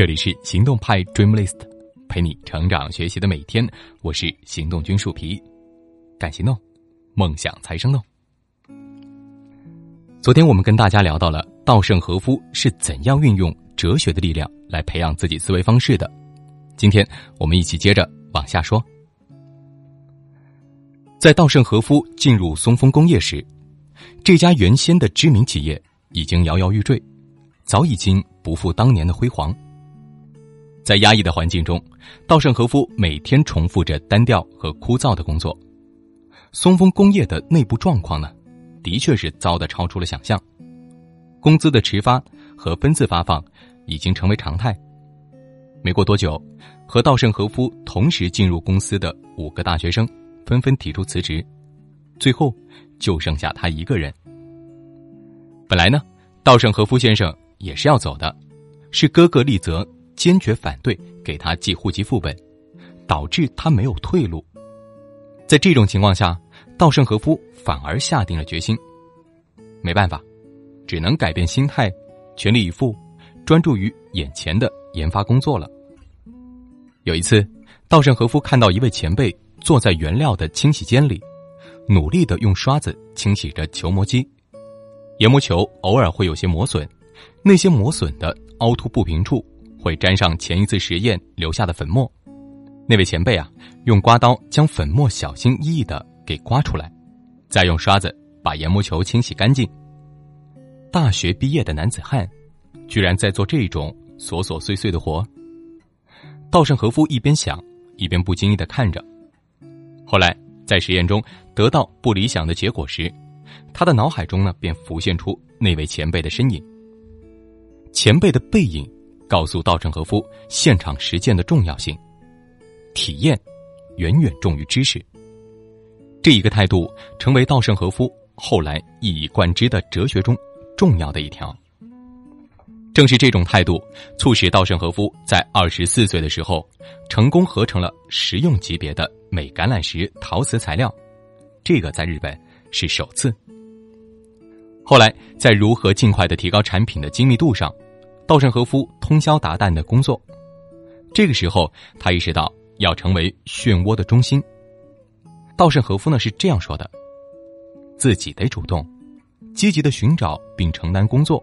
这里是行动派 Dreamlist，陪你成长学习的每天。我是行动君树皮，敢行动，梦想才生动。昨天我们跟大家聊到了稻盛和夫是怎样运用哲学的力量来培养自己思维方式的。今天我们一起接着往下说。在稻盛和夫进入松风工业时，这家原先的知名企业已经摇摇欲坠，早已经不复当年的辉煌。在压抑的环境中，稻盛和夫每天重复着单调和枯燥的工作。松风工业的内部状况呢，的确是糟的超出了想象。工资的迟发和分次发放已经成为常态。没过多久，和稻盛和夫同时进入公司的五个大学生纷纷提出辞职，最后就剩下他一个人。本来呢，稻盛和夫先生也是要走的，是哥哥利泽。坚决反对给他寄户籍副本，导致他没有退路。在这种情况下，稻盛和夫反而下定了决心。没办法，只能改变心态，全力以赴，专注于眼前的研发工作了。有一次，稻盛和夫看到一位前辈坐在原料的清洗间里，努力的用刷子清洗着球磨机。研磨球偶尔会有些磨损，那些磨损的凹凸不平处。会沾上前一次实验留下的粉末，那位前辈啊，用刮刀将粉末小心翼翼的给刮出来，再用刷子把研磨球清洗干净。大学毕业的男子汉，居然在做这种琐琐碎碎的活。稻盛和夫一边想，一边不经意的看着。后来在实验中得到不理想的结果时，他的脑海中呢便浮现出那位前辈的身影。前辈的背影。告诉稻盛和夫现场实践的重要性，体验远远重于知识。这一个态度成为稻盛和夫后来一以贯之的哲学中重要的一条。正是这种态度，促使稻盛和夫在二十四岁的时候成功合成了实用级别的镁橄榄石陶瓷材料，这个在日本是首次。后来，在如何尽快的提高产品的精密度上。稻盛和夫通宵达旦的工作，这个时候他意识到要成为漩涡的中心。稻盛和夫呢是这样说的：“自己得主动、积极的寻找并承担工作，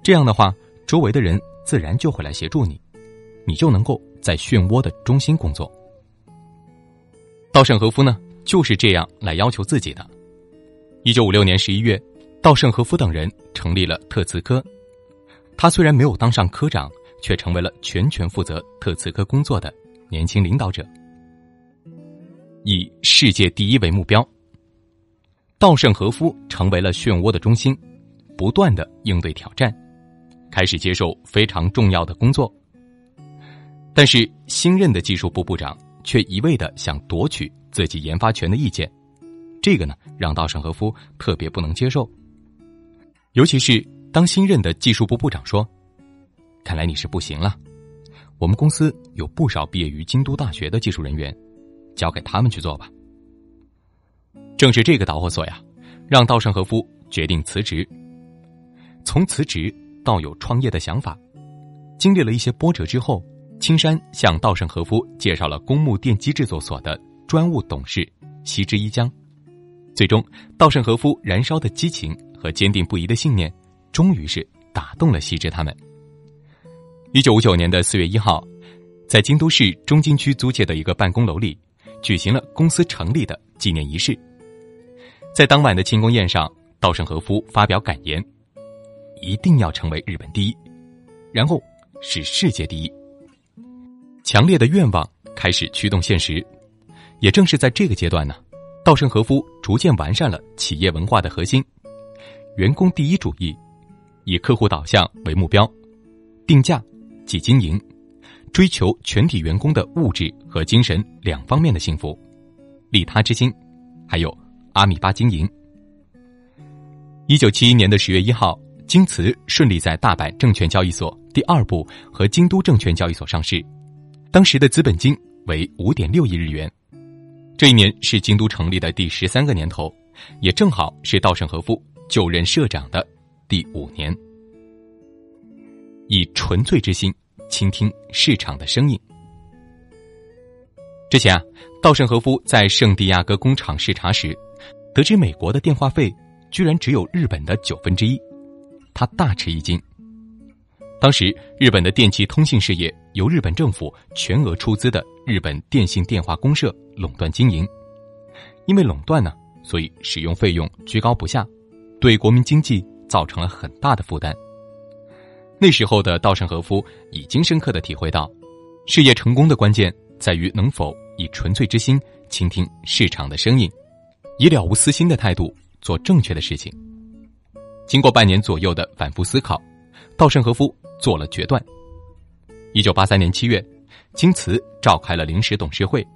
这样的话，周围的人自然就会来协助你，你就能够在漩涡的中心工作。”稻盛和夫呢就是这样来要求自己的。一九五六年十一月，稻盛和夫等人成立了特瓷科。他虽然没有当上科长，却成为了全权负责特瓷科工作的年轻领导者。以世界第一为目标，稻盛和夫成为了漩涡的中心，不断的应对挑战，开始接受非常重要的工作。但是新任的技术部部长却一味的想夺取自己研发权的意见，这个呢让稻盛和夫特别不能接受，尤其是。当新任的技术部部长说：“看来你是不行了，我们公司有不少毕业于京都大学的技术人员，交给他们去做吧。”正是这个导火索呀，让稻盛和夫决定辞职。从辞职到有创业的想法，经历了一些波折之后，青山向稻盛和夫介绍了公募电机制作所的专务董事西之一江。最终，稻盛和夫燃烧的激情和坚定不移的信念。终于是打动了西之他们。一九五九年的四月一号，在京都市中京区租界的一个办公楼里，举行了公司成立的纪念仪式。在当晚的庆功宴上，稻盛和夫发表感言：“一定要成为日本第一，然后是世界第一。”强烈的愿望开始驱动现实。也正是在这个阶段呢，稻盛和夫逐渐完善了企业文化的核心——员工第一主义。以客户导向为目标，定价即经营，追求全体员工的物质和精神两方面的幸福，利他之心，还有阿米巴经营。一九七一年的十月一号，京瓷顺利在大阪证券交易所第二部和京都证券交易所上市，当时的资本金为五点六亿日元。这一年是京都成立的第十三个年头，也正好是稻盛和夫就任社长的。第五年，以纯粹之心倾听市场的声音。之前啊，稻盛和夫在圣地亚哥工厂视察时，得知美国的电话费居然只有日本的九分之一，他大吃一惊。当时，日本的电气通信事业由日本政府全额出资的日本电信电话公社垄断经营，因为垄断呢，所以使用费用居高不下，对国民经济造成了很大的负担。那时候的稻盛和夫已经深刻的体会到，事业成功的关键在于能否以纯粹之心倾听市场的声音，以了无私心的态度做正确的事情。经过半年左右的反复思考，稻盛和夫做了决断。一九八三年七月，京瓷召开了临时董事会，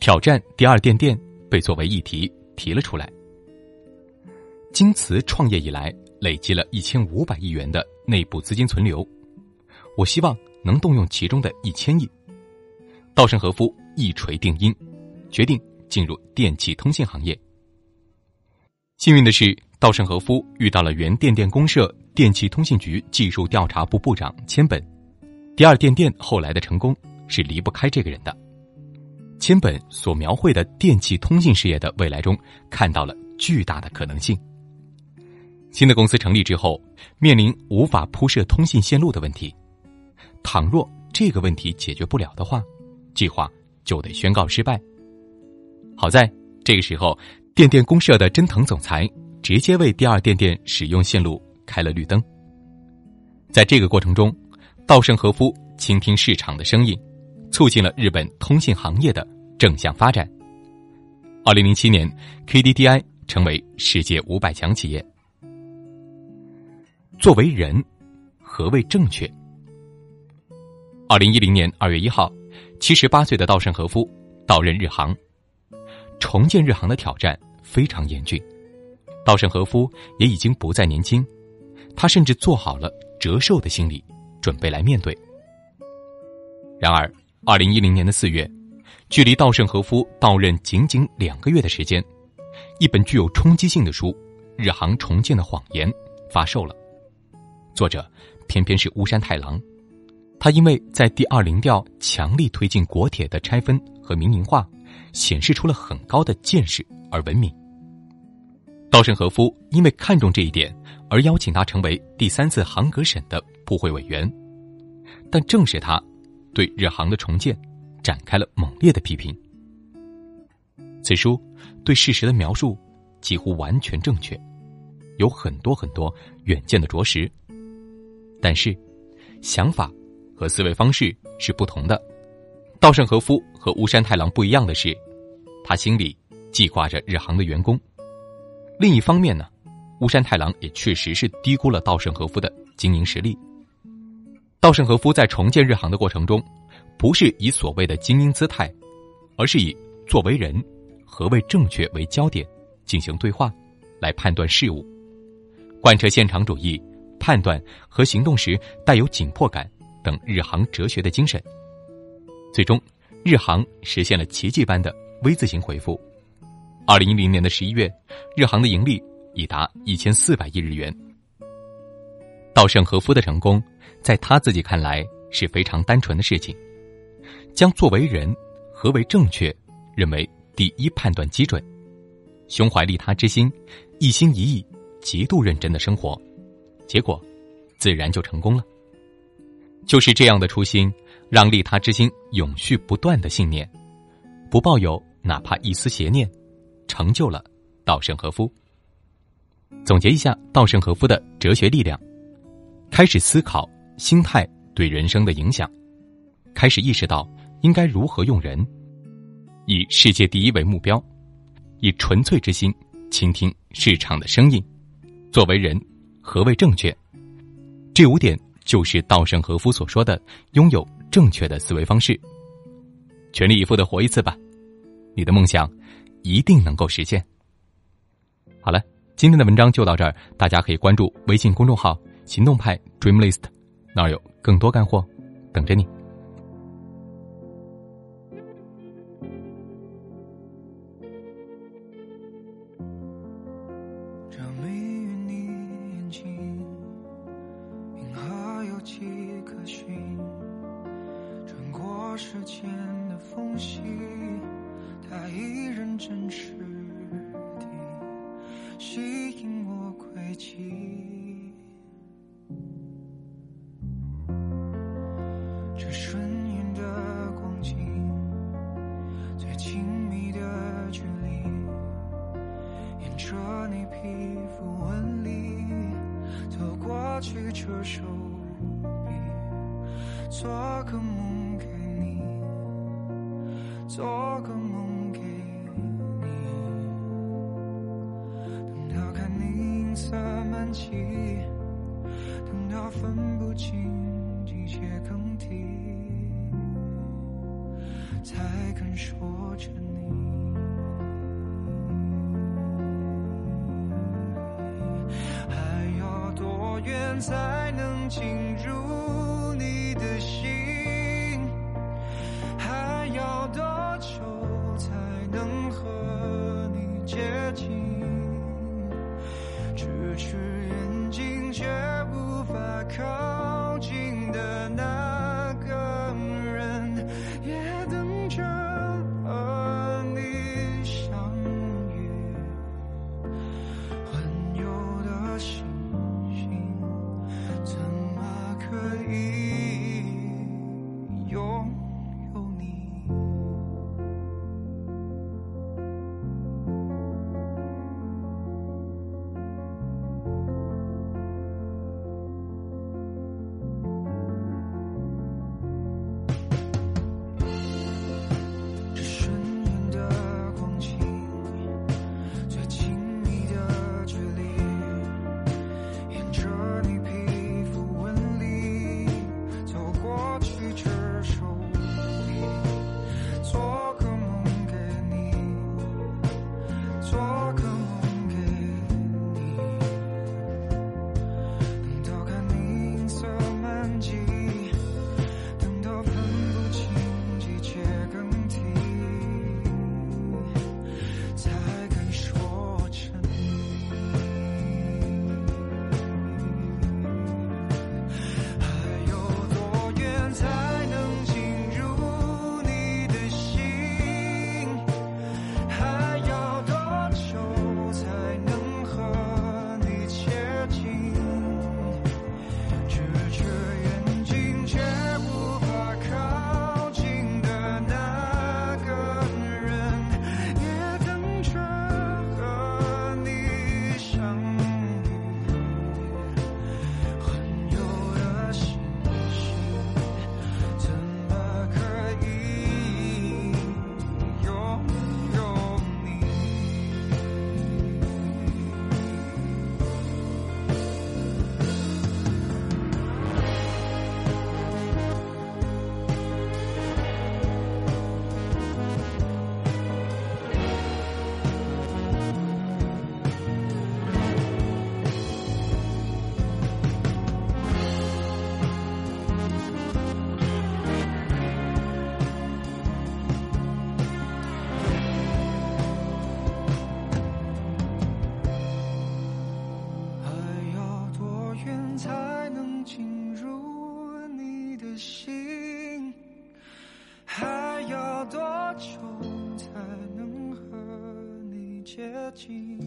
挑战第二电电被作为议题提了出来。京瓷创业以来累积了一千五百亿元的。内部资金存留，我希望能动用其中的一千亿。稻盛和夫一锤定音，决定进入电气通信行业。幸运的是，稻盛和夫遇到了原电电公社电气通信局技术调查部部长千本。第二电电后来的成功是离不开这个人的。千本所描绘的电气通信事业的未来中，看到了巨大的可能性。新的公司成立之后，面临无法铺设通信线路的问题。倘若这个问题解决不了的话，计划就得宣告失败。好在这个时候，电电公社的真藤总裁直接为第二电电使用线路开了绿灯。在这个过程中，稻盛和夫倾听市场的声音，促进了日本通信行业的正向发展。二零零七年，KDDI 成为世界五百强企业。作为人，何谓正确？二零一零年二月一号，七十八岁的稻盛和夫到任日航，重建日航的挑战非常严峻，稻盛和夫也已经不再年轻，他甚至做好了折寿的心理准备来面对。然而，二零一零年的四月，距离稻盛和夫到任仅仅两个月的时间，一本具有冲击性的书《日航重建的谎言》发售了。作者偏偏是巫山太郎，他因为在第二零调强力推进国铁的拆分和民营化，显示出了很高的见识而闻名。稻盛和夫因为看重这一点，而邀请他成为第三次航格审的部会委员，但正是他，对日航的重建展开了猛烈的批评。此书对事实的描述几乎完全正确，有很多很多远见的着实。但是，想法和思维方式是不同的。稻盛和夫和乌山太郎不一样的是，他心里记挂着日航的员工。另一方面呢，乌山太郎也确实是低估了稻盛和夫的经营实力。稻盛和夫在重建日航的过程中，不是以所谓的精英姿态，而是以作为人、何谓正确为焦点进行对话，来判断事物，贯彻现场主义。判断和行动时带有紧迫感等日航哲学的精神，最终，日航实现了奇迹般的 V 字形回复。二零一零年的十一月，日航的盈利已达一千四百亿日元。稻盛和夫的成功，在他自己看来是非常单纯的事情，将作为人何为正确认为第一判断基准，胸怀利他之心，一心一意，极度认真的生活。结果，自然就成功了。就是这样的初心，让利他之心永续不断的信念，不抱有哪怕一丝邪念，成就了稻盛和夫。总结一下稻盛和夫的哲学力量：开始思考心态对人生的影响，开始意识到应该如何用人，以世界第一为目标，以纯粹之心倾听市场的声音，作为人。何谓正确？这五点就是稻盛和夫所说的拥有正确的思维方式。全力以赴的活一次吧，你的梦想一定能够实现。好了，今天的文章就到这儿，大家可以关注微信公众号“行动派 Dreamlist”，那儿有更多干货等着你。拿起这手臂，做个梦给你，做个梦给你。等到看你银色满际，等到分不清季节更替，才肯说着你。才能进入近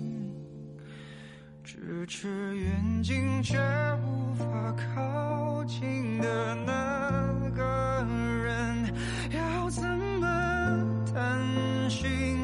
咫尺远近，却无法靠近的那个人，要怎么探寻？